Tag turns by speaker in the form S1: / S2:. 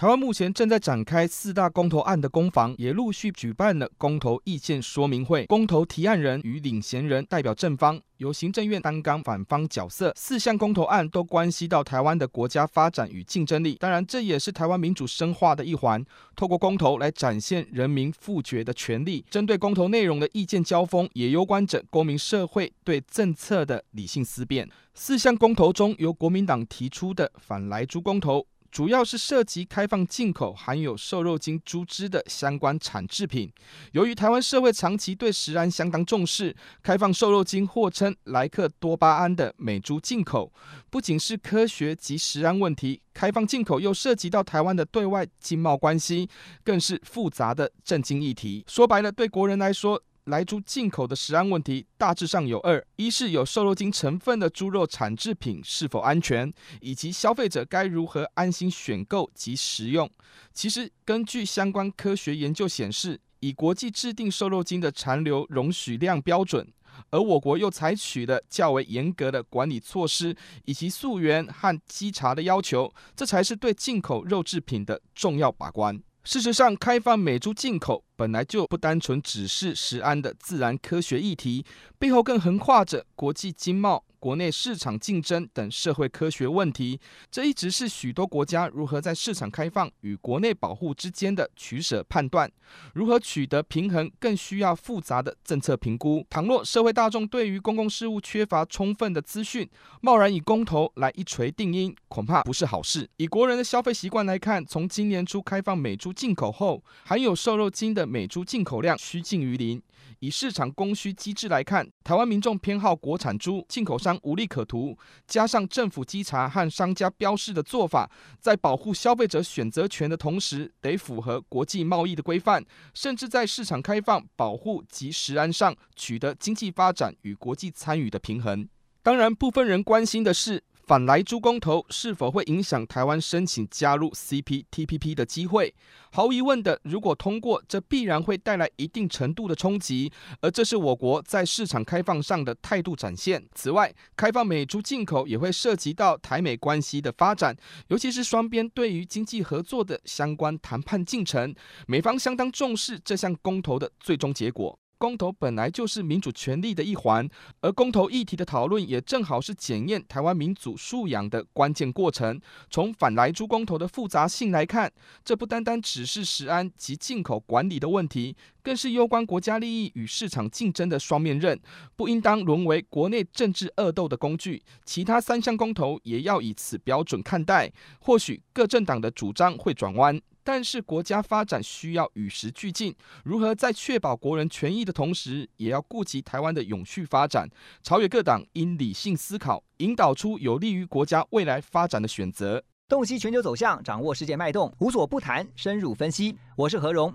S1: 台湾目前正在展开四大公投案的攻防，也陆续举办了公投意见说明会。公投提案人与领衔人代表正方，由行政院担纲反方角色。四项公投案都关系到台湾的国家发展与竞争力，当然这也是台湾民主深化的一环。透过公投来展现人民复决的权利。针对公投内容的意见交锋，也攸关着公民社会对政策的理性思辨。四项公投中，由国民党提出的反莱猪公投。主要是涉及开放进口含有瘦肉精猪只的相关产制品。由于台湾社会长期对食安相当重视，开放瘦肉精或称莱克多巴胺的美猪进口，不仅是科学及食安问题，开放进口又涉及到台湾的对外经贸关系，更是复杂的政经议题。说白了，对国人来说，莱猪进口的食安问题大致上有二：一是有瘦肉精成分的猪肉产制品是否安全，以及消费者该如何安心选购及食用。其实，根据相关科学研究显示，以国际制定瘦肉精的残留容许量标准，而我国又采取了较为严格的管理措施，以及溯源和稽查的要求，这才是对进口肉制品的重要把关。事实上，开放美猪进口本来就不单纯只是食安的自然科学议题，背后更横跨着国际经贸。国内市场竞争等社会科学问题，这一直是许多国家如何在市场开放与国内保护之间的取舍判断。如何取得平衡，更需要复杂的政策评估。倘若社会大众对于公共事务缺乏充分的资讯，贸然以公投来一锤定音，恐怕不是好事。以国人的消费习惯来看，从今年初开放美猪进口后，含有瘦肉精的美猪进口量趋近于零。以市场供需机制来看，台湾民众偏好国产猪，进口商无利可图，加上政府稽查和商家标示的做法，在保护消费者选择权的同时，得符合国际贸易的规范，甚至在市场开放、保护及食安上取得经济发展与国际参与的平衡。当然，部分人关心的是，反莱猪公投是否会影响台湾申请加入 CPTPP 的机会？毫无疑问的，如果通过，这必然会带来一定程度的冲击，而这是我国在市场开放上的态度展现。此外，开放美猪进口也会涉及到台美关系的发展，尤其是双边对于经济合作的相关谈判进程，美方相当重视这项公投的最终结果。公投本来就是民主权利的一环，而公投议题的讨论也正好是检验台湾民主素养的关键过程。从反莱猪公投的复杂性来看，这不单单只是食安及进口管理的问题，更是攸关国家利益与市场竞争的双面刃，不应当沦为国内政治恶斗的工具。其他三项公投也要以此标准看待。或许各政党的主张会转弯。但是国家发展需要与时俱进，如何在确保国人权益的同时，也要顾及台湾的永续发展？朝野各党应理性思考，引导出有利于国家未来发展的选择。
S2: 洞悉全球走向，掌握世界脉动，无所不谈，深入分析。我是何荣，